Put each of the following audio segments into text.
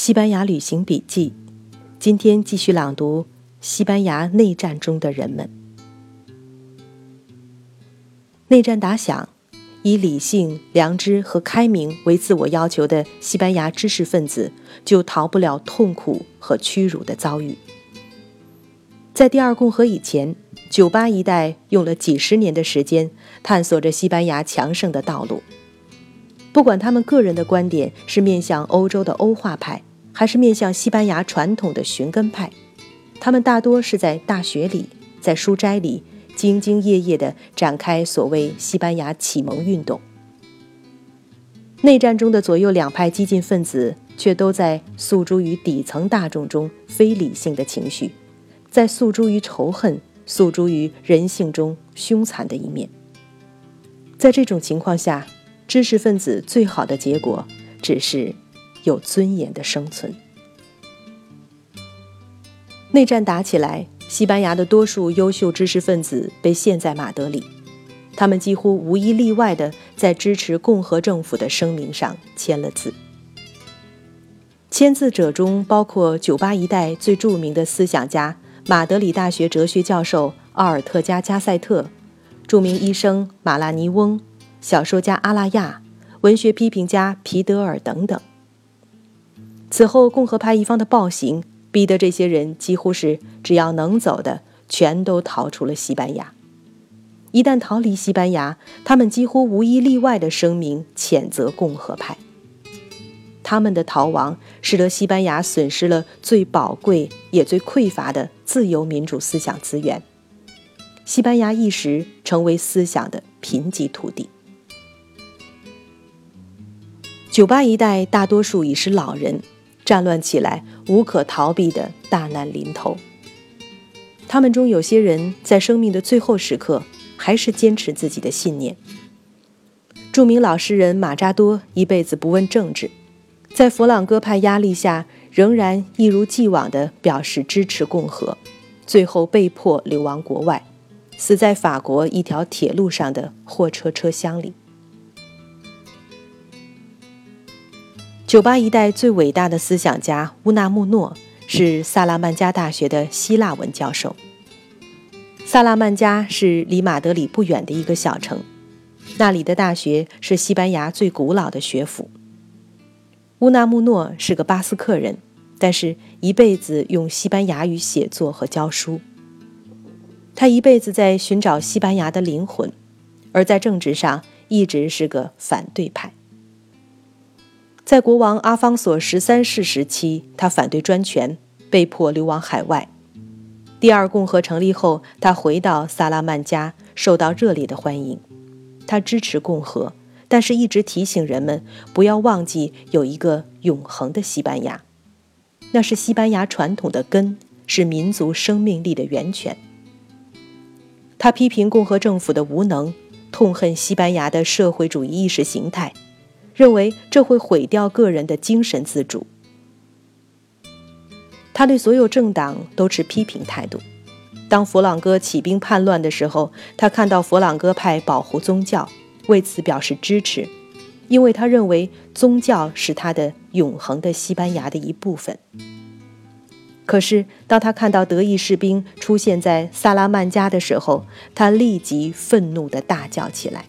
西班牙旅行笔记，今天继续朗读西班牙内战中的人们。内战打响，以理性、良知和开明为自我要求的西班牙知识分子，就逃不了痛苦和屈辱的遭遇。在第二共和以前，酒吧一代用了几十年的时间，探索着西班牙强盛的道路。不管他们个人的观点是面向欧洲的欧化派。还是面向西班牙传统的寻根派，他们大多是在大学里、在书斋里兢兢业业地展开所谓西班牙启蒙运动。内战中的左右两派激进分子却都在诉诸于底层大众中非理性的情绪，在诉诸于仇恨，诉诸于人性中凶残的一面。在这种情况下，知识分子最好的结果只是。有尊严的生存。内战打起来，西班牙的多数优秀知识分子被陷在马德里，他们几乎无一例外地在支持共和政府的声明上签了字。签字者中包括酒吧一代最著名的思想家、马德里大学哲学教授奥尔特加加塞特，著名医生马拉尼翁，小说家阿拉亚，文学批评家皮德尔等等。此后，共和派一方的暴行逼得这些人几乎是只要能走的，全都逃出了西班牙。一旦逃离西班牙，他们几乎无一例外的声明谴责共和派。他们的逃亡使得西班牙损失了最宝贵也最匮乏的自由民主思想资源。西班牙一时成为思想的贫瘠土地。酒吧一带大多数已是老人。战乱起来，无可逃避的大难临头。他们中有些人在生命的最后时刻，还是坚持自己的信念。著名老诗人马扎多一辈子不问政治，在佛朗哥派压力下，仍然一如既往地表示支持共和，最后被迫流亡国外，死在法国一条铁路上的货车车厢里。酒吧一代最伟大的思想家乌纳穆诺是萨拉曼加大学的希腊文教授。萨拉曼加是离马德里不远的一个小城，那里的大学是西班牙最古老的学府。乌纳穆诺是个巴斯克人，但是一辈子用西班牙语写作和教书。他一辈子在寻找西班牙的灵魂，而在政治上一直是个反对派。在国王阿方索十三世时期，他反对专权，被迫流亡海外。第二共和成立后，他回到萨拉曼加，受到热烈的欢迎。他支持共和，但是一直提醒人们不要忘记有一个永恒的西班牙，那是西班牙传统的根，是民族生命力的源泉。他批评共和政府的无能，痛恨西班牙的社会主义意识形态。认为这会毁掉个人的精神自主。他对所有政党都持批评态度。当佛朗哥起兵叛乱的时候，他看到佛朗哥派保护宗教，为此表示支持，因为他认为宗教是他的永恒的西班牙的一部分。可是，当他看到德意士兵出现在萨拉曼加的时候，他立即愤怒地大叫起来。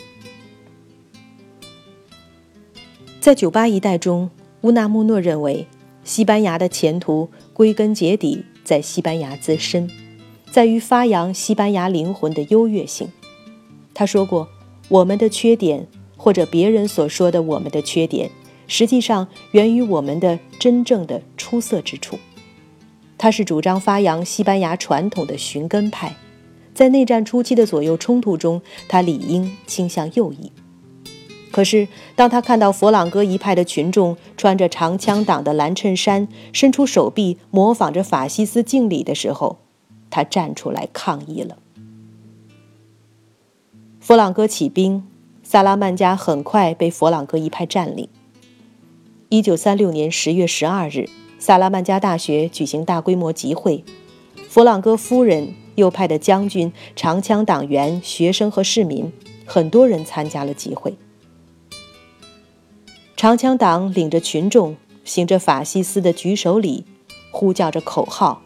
在酒吧一代中，乌纳穆诺认为，西班牙的前途归根结底在西班牙自身，在于发扬西班牙灵魂的优越性。他说过：“我们的缺点，或者别人所说的我们的缺点，实际上源于我们的真正的出色之处。”他是主张发扬西班牙传统的寻根派，在内战初期的左右冲突中，他理应倾向右翼。可是，当他看到佛朗哥一派的群众穿着长枪党的蓝衬衫，伸出手臂模仿着法西斯敬礼的时候，他站出来抗议了。佛朗哥起兵，萨拉曼加很快被佛朗哥一派占领。一九三六年十月十二日，萨拉曼加大学举行大规模集会，佛朗哥夫人、右派的将军、长枪党员、学生和市民，很多人参加了集会。长枪党领着群众行着法西斯的举手礼，呼叫着口号：“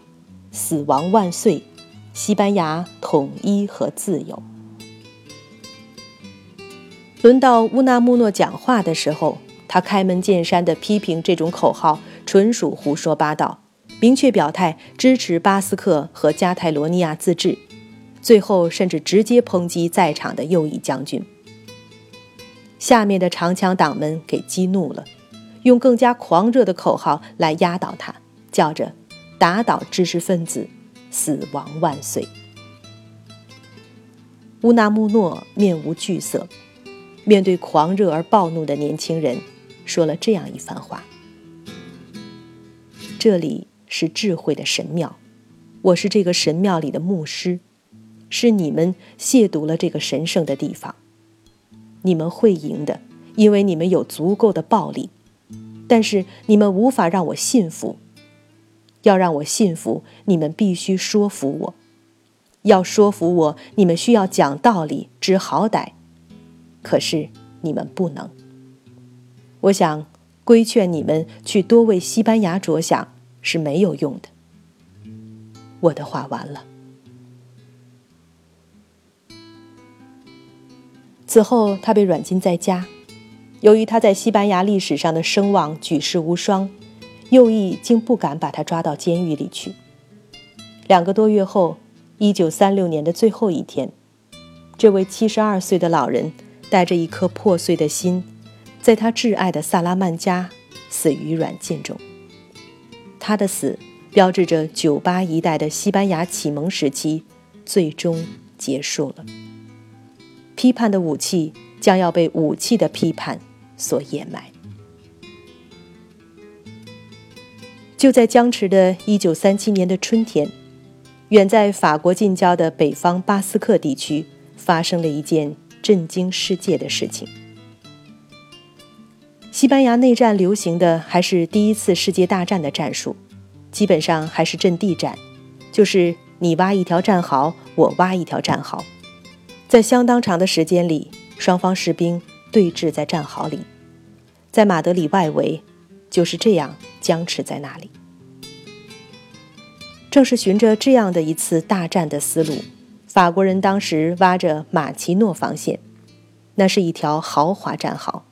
死亡万岁！西班牙统一和自由。”轮到乌纳穆诺讲话的时候，他开门见山地批评这种口号纯属胡说八道，明确表态支持巴斯克和加泰罗尼亚自治，最后甚至直接抨击在场的右翼将军。下面的长枪党们给激怒了。用更加狂热的口号来压倒他，叫着“打倒知识分子，死亡万岁”。乌纳穆诺面无惧色，面对狂热而暴怒的年轻人，说了这样一番话：“这里是智慧的神庙，我是这个神庙里的牧师，是你们亵渎了这个神圣的地方。你们会赢的，因为你们有足够的暴力。”但是你们无法让我信服。要让我信服，你们必须说服我。要说服我，你们需要讲道理、知好歹。可是你们不能。我想规劝你们去多为西班牙着想是没有用的。我的话完了。此后，他被软禁在家。由于他在西班牙历史上的声望举世无双，右翼竟不敢把他抓到监狱里去。两个多月后，一九三六年的最后一天，这位七十二岁的老人带着一颗破碎的心，在他挚爱的萨拉曼加死于软禁中。他的死标志着九八一代的西班牙启蒙时期最终结束了。批判的武器将要被武器的批判。所掩埋。就在僵持的1937年的春天，远在法国近郊的北方巴斯克地区发生了一件震惊世界的事情。西班牙内战流行的还是第一次世界大战的战术，基本上还是阵地战，就是你挖一条战壕，我挖一条战壕，在相当长的时间里，双方士兵对峙在战壕里。在马德里外围，就是这样僵持在那里。正是循着这样的一次大战的思路，法国人当时挖着马奇诺防线，那是一条豪华战壕。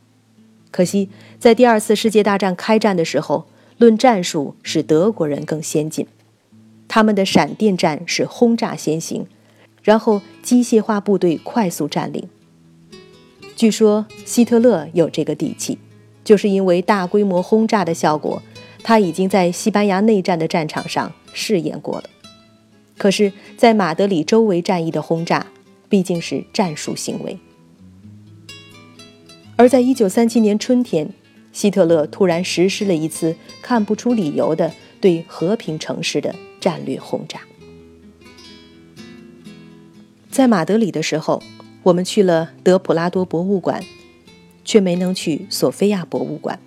可惜，在第二次世界大战开战的时候，论战术是德国人更先进，他们的闪电战是轰炸先行，然后机械化部队快速占领。据说希特勒有这个底气。就是因为大规模轰炸的效果，他已经在西班牙内战的战场上试验过了。可是，在马德里周围战役的轰炸毕竟是战术行为。而在1937年春天，希特勒突然实施了一次看不出理由的对和平城市的战略轰炸。在马德里的时候，我们去了德普拉多博物馆。却没能去索菲亚博物馆。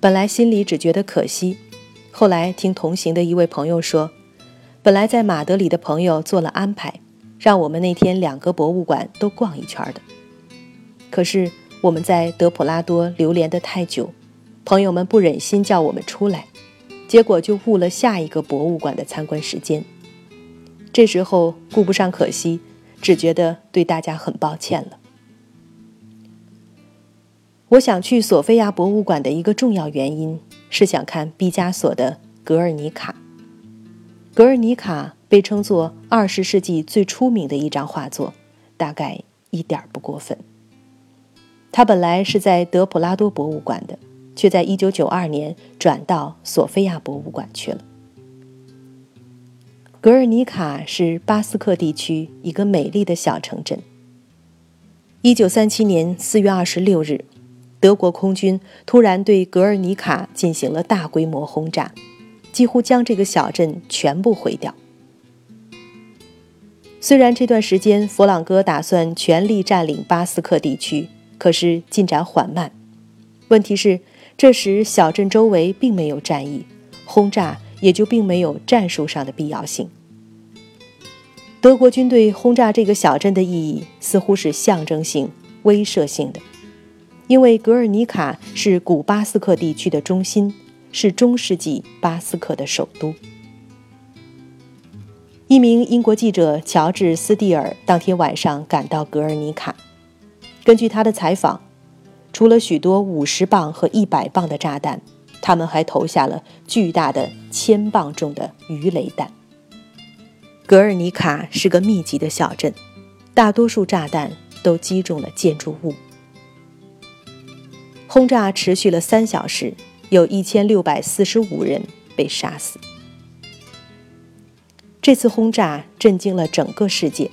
本来心里只觉得可惜，后来听同行的一位朋友说，本来在马德里的朋友做了安排，让我们那天两个博物馆都逛一圈的。可是我们在德普拉多流连得太久，朋友们不忍心叫我们出来，结果就误了下一个博物馆的参观时间。这时候顾不上可惜，只觉得对大家很抱歉了。我想去索菲亚博物馆的一个重要原因是想看毕加索的《格尔尼卡》。《格尔尼卡》被称作二十世纪最出名的一张画作，大概一点不过分。它本来是在德普拉多博物馆的，却在一九九二年转到索菲亚博物馆去了。格尔尼卡是巴斯克地区一个美丽的小城镇。一九三七年四月二十六日。德国空军突然对格尔尼卡进行了大规模轰炸，几乎将这个小镇全部毁掉。虽然这段时间弗朗哥打算全力占领巴斯克地区，可是进展缓慢。问题是，这时小镇周围并没有战役，轰炸也就并没有战术上的必要性。德国军队轰炸这个小镇的意义似乎是象征性、威慑性的。因为格尔尼卡是古巴斯克地区的中心，是中世纪巴斯克的首都。一名英国记者乔治·斯蒂尔当天晚上赶到格尔尼卡。根据他的采访，除了许多五十磅和一百磅的炸弹，他们还投下了巨大的千磅重的鱼雷弹。格尔尼卡是个密集的小镇，大多数炸弹都击中了建筑物。轰炸持续了三小时，有一千六百四十五人被杀死。这次轰炸震惊了整个世界。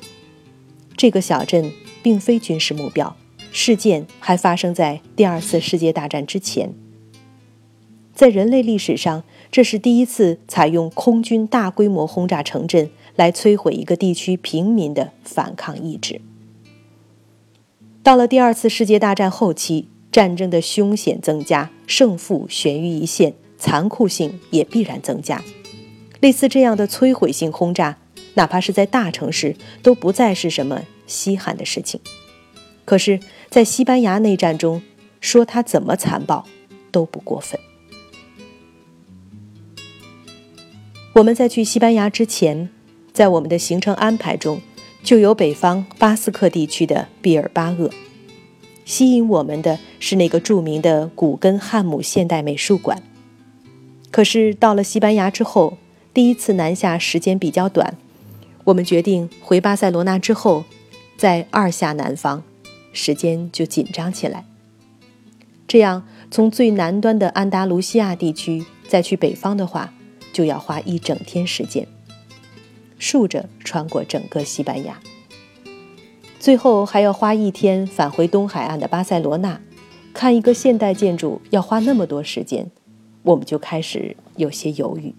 这个小镇并非军事目标，事件还发生在第二次世界大战之前。在人类历史上，这是第一次采用空军大规模轰炸城镇来摧毁一个地区平民的反抗意志。到了第二次世界大战后期，战争的凶险增加，胜负悬于一线，残酷性也必然增加。类似这样的摧毁性轰炸，哪怕是在大城市，都不再是什么稀罕的事情。可是，在西班牙内战中，说它怎么残暴都不过分。我们在去西班牙之前，在我们的行程安排中，就有北方巴斯克地区的毕尔巴鄂。吸引我们的是那个著名的古根汉姆现代美术馆。可是到了西班牙之后，第一次南下时间比较短，我们决定回巴塞罗那之后，再二下南方，时间就紧张起来。这样从最南端的安达卢西亚地区再去北方的话，就要花一整天时间，竖着穿过整个西班牙，最后还要花一天返回东海岸的巴塞罗那，看一个现代建筑要花那么多时间，我们就开始有些犹豫。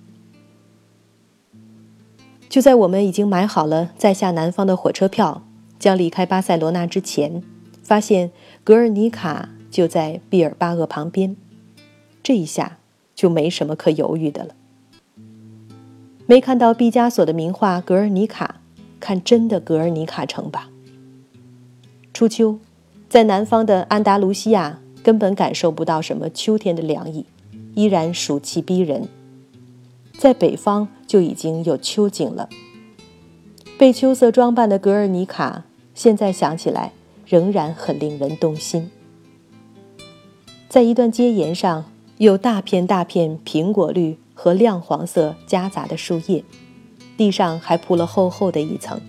就在我们已经买好了再下南方的火车票，将离开巴塞罗那之前，发现格尔尼卡就在毕尔巴鄂旁边，这一下就没什么可犹豫的了。没看到毕加索的名画《格尔尼卡》，看真的格尔尼卡城吧。初秋，在南方的安达卢西亚根本感受不到什么秋天的凉意，依然暑气逼人。在北方就已经有秋景了。被秋色装扮的格尔尼卡，现在想起来仍然很令人动心。在一段街沿上，有大片大片苹果绿和亮黄色夹杂的树叶，地上还铺了厚厚的一层。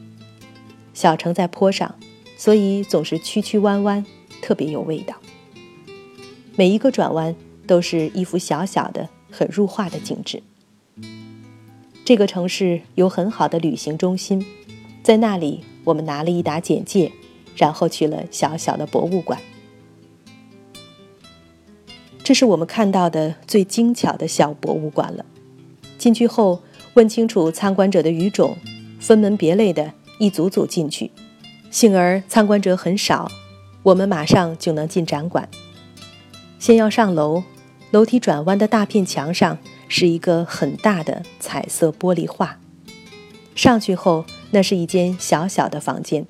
小城在坡上，所以总是曲曲弯弯，特别有味道。每一个转弯都是一幅小小的、很入画的景致。这个城市有很好的旅行中心，在那里我们拿了一沓简介，然后去了小小的博物馆。这是我们看到的最精巧的小博物馆了。进去后问清楚参观者的语种，分门别类的一组组进去。幸而参观者很少，我们马上就能进展馆。先要上楼，楼梯转弯的大片墙上。是一个很大的彩色玻璃画。上去后，那是一间小小的房间，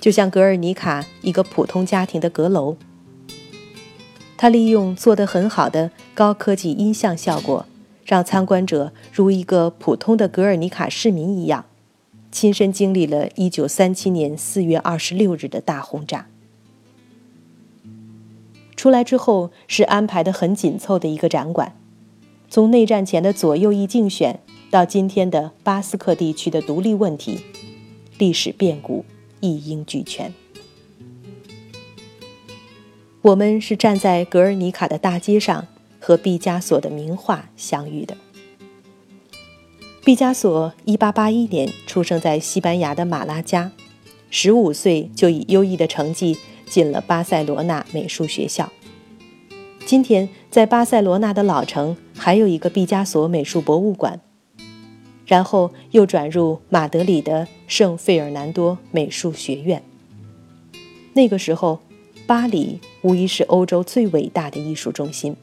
就像格尔尼卡一个普通家庭的阁楼。他利用做得很好的高科技音像效果，让参观者如一个普通的格尔尼卡市民一样，亲身经历了1937年4月26日的大轰炸。出来之后，是安排的很紧凑的一个展馆。从内战前的左右翼竞选，到今天的巴斯克地区的独立问题，历史变故一应俱全。我们是站在格尔尼卡的大街上，和毕加索的名画相遇的。毕加索1881年出生在西班牙的马拉加，15岁就以优异的成绩进了巴塞罗那美术学校。今天在巴塞罗那的老城还有一个毕加索美术博物馆，然后又转入马德里的圣费尔南多美术学院。那个时候，巴黎无疑是欧洲最伟大的艺术中心，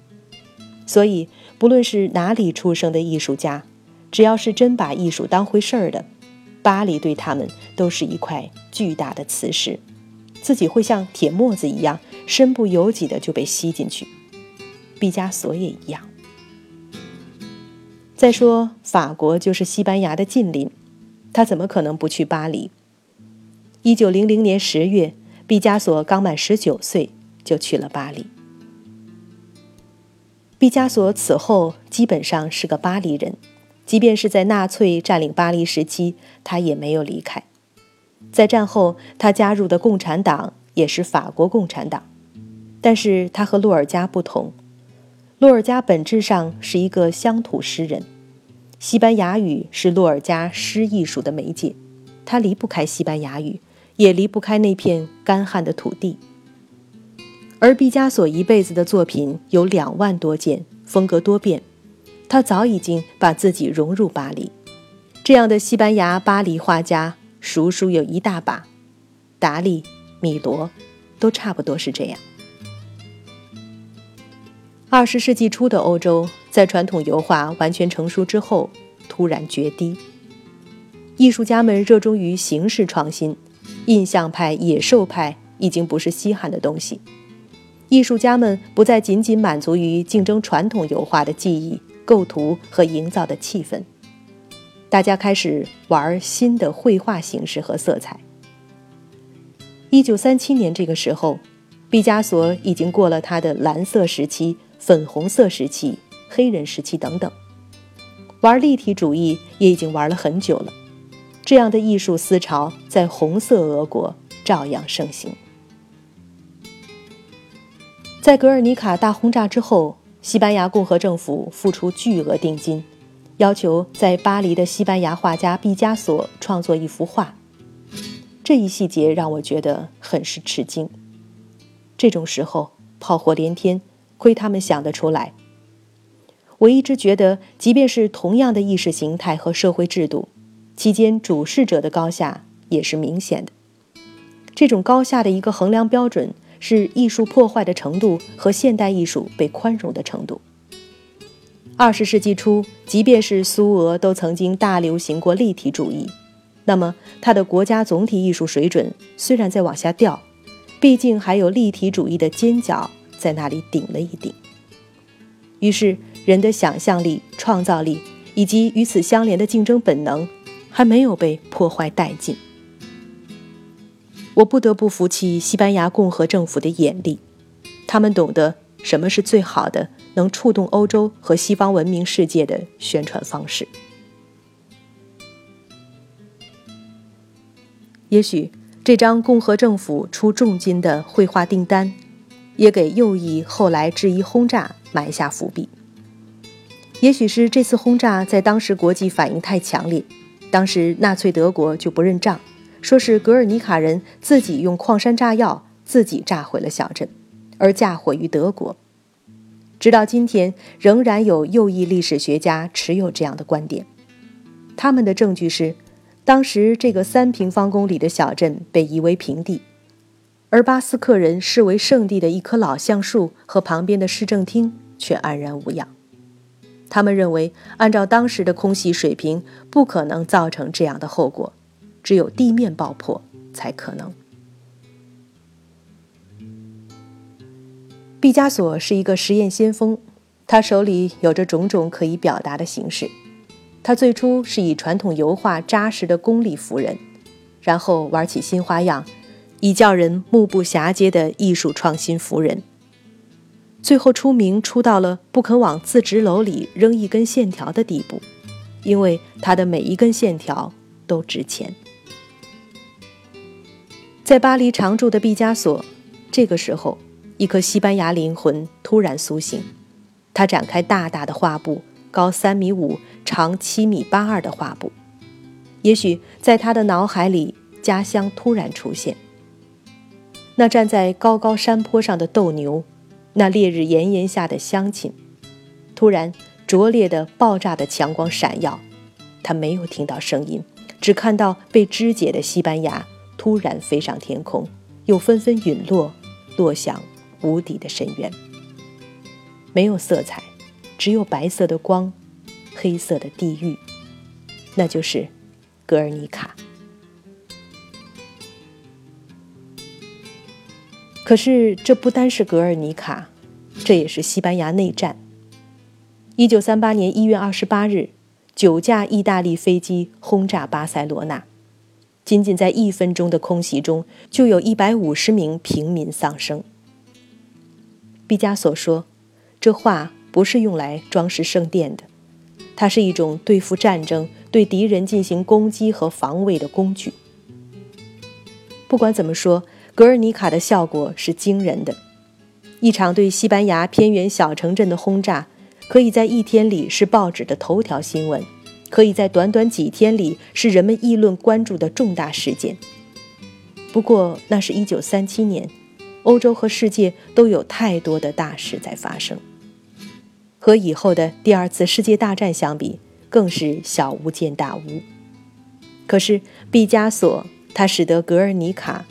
所以不论是哪里出生的艺术家，只要是真把艺术当回事儿的，巴黎对他们都是一块巨大的磁石，自己会像铁沫子一样，身不由己的就被吸进去。毕加索也一样。再说，法国就是西班牙的近邻，他怎么可能不去巴黎？一九零零年十月，毕加索刚满十九岁，就去了巴黎。毕加索此后基本上是个巴黎人，即便是在纳粹占领巴黎时期，他也没有离开。在战后，他加入的共产党也是法国共产党，但是他和洛尔加不同，洛尔加本质上是一个乡土诗人，西班牙语是洛尔加诗艺术的媒介，他离不开西班牙语，也离不开那片干旱的土地。而毕加索一辈子的作品有两万多件，风格多变。他早已经把自己融入巴黎，这样的西班牙巴黎画家，数数有一大把。达利、米罗，都差不多是这样。二十世纪初的欧洲，在传统油画完全成熟之后，突然决堤。艺术家们热衷于形式创新，印象派、野兽派已经不是稀罕的东西。艺术家们不再仅仅满足于竞争传统油画的技艺、构图和营造的气氛，大家开始玩新的绘画形式和色彩。一九三七年这个时候，毕加索已经过了他的蓝色时期、粉红色时期、黑人时期等等，玩立体主义也已经玩了很久了。这样的艺术思潮在红色俄国照样盛行。在格尔尼卡大轰炸之后，西班牙共和政府付出巨额定金，要求在巴黎的西班牙画家毕加索创作一幅画。这一细节让我觉得很是吃惊。这种时候炮火连天，亏他们想得出来。我一直觉得，即便是同样的意识形态和社会制度，期间主事者的高下也是明显的。这种高下的一个衡量标准。是艺术破坏的程度和现代艺术被宽容的程度。二十世纪初，即便是苏俄都曾经大流行过立体主义，那么它的国家总体艺术水准虽然在往下掉，毕竟还有立体主义的尖角在那里顶了一顶。于是，人的想象力、创造力以及与此相连的竞争本能，还没有被破坏殆尽。我不得不服气西班牙共和政府的眼力，他们懂得什么是最好的能触动欧洲和西方文明世界的宣传方式。也许这张共和政府出重金的绘画订单，也给右翼后来质疑轰炸埋下伏笔。也许是这次轰炸在当时国际反应太强烈，当时纳粹德国就不认账。说是格尔尼卡人自己用矿山炸药自己炸毁了小镇，而嫁祸于德国。直到今天，仍然有右翼历史学家持有这样的观点。他们的证据是，当时这个三平方公里的小镇被夷为平地，而巴斯克人视为圣地的一棵老橡树和旁边的市政厅却安然无恙。他们认为，按照当时的空袭水平，不可能造成这样的后果。只有地面爆破才可能。毕加索是一个实验先锋，他手里有着种种可以表达的形式。他最初是以传统油画扎实的功力服人，然后玩起新花样，以叫人目不暇接的艺术创新服人。最后出名出到了不肯往自执楼里扔一根线条的地步，因为他的每一根线条都值钱。在巴黎常住的毕加索，这个时候，一颗西班牙灵魂突然苏醒。他展开大大的画布，高三米五、长七米八二的画布。也许在他的脑海里，家乡突然出现。那站在高高山坡上的斗牛，那烈日炎炎下的乡亲。突然，灼烈的、爆炸的强光闪耀。他没有听到声音，只看到被肢解的西班牙。突然飞上天空，又纷纷陨落，落向无底的深渊。没有色彩，只有白色的光，黑色的地狱，那就是格尔尼卡。可是这不单是格尔尼卡，这也是西班牙内战。一九三八年一月二十八日，九架意大利飞机轰炸巴塞罗那，仅仅在一分钟的空袭中，就有一百五十名平民丧生。毕加索说：“这画不是用来装饰圣殿的，它是一种对付战争、对敌人进行攻击和防卫的工具。”不管怎么说，格尔尼卡的效果是惊人的。一场对西班牙偏远小城镇的轰炸，可以在一天里是报纸的头条新闻，可以在短短几天里是人们议论关注的重大事件。不过，那是一九三七年，欧洲和世界都有太多的大事在发生，和以后的第二次世界大战相比，更是小巫见大巫。可是，毕加索他使得《格尔尼卡》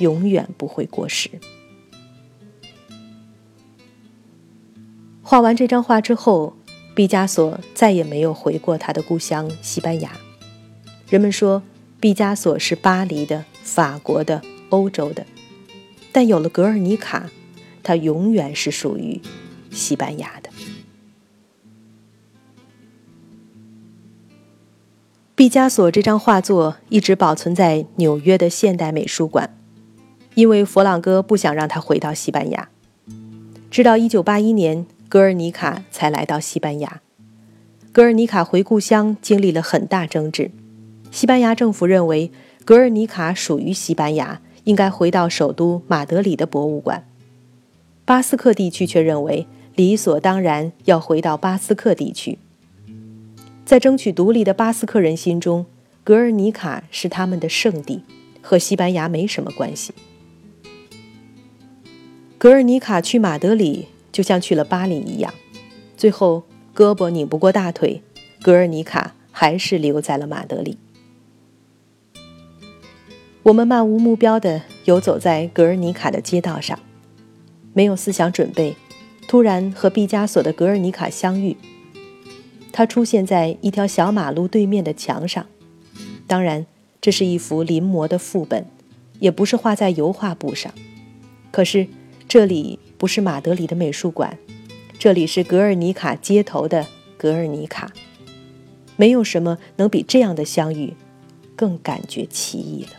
永远不会过时。画完这张画之后，毕加索再也没有回过他的故乡西班牙。人们说，毕加索是巴黎的、法国的、欧洲的，但有了《格尔尼卡》，他永远是属于西班牙的。毕加索这张画作一直保存在纽约的现代美术馆，因为佛朗哥不想让他回到西班牙。直到1981年。格尔尼卡才来到西班牙。格尔尼卡回故乡经历了很大争执。西班牙政府认为格尔尼卡属于西班牙，应该回到首都马德里的博物馆。巴斯克地区却认为理所当然要回到巴斯克地区。在争取独立的巴斯克人心中，格尔尼卡是他们的圣地，和西班牙没什么关系。格尔尼卡去马德里。就像去了巴黎一样，最后胳膊拧不过大腿，格尔尼卡还是留在了马德里。我们漫无目标地游走在格尔尼卡的街道上，没有思想准备，突然和毕加索的《格尔尼卡》相遇。他出现在一条小马路对面的墙上，当然，这是一幅临摹的副本，也不是画在油画布上。可是这里。不是马德里的美术馆，这里是格尔尼卡街头的格尔尼卡。没有什么能比这样的相遇更感觉奇异了。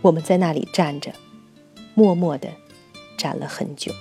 我们在那里站着，默默地站了很久。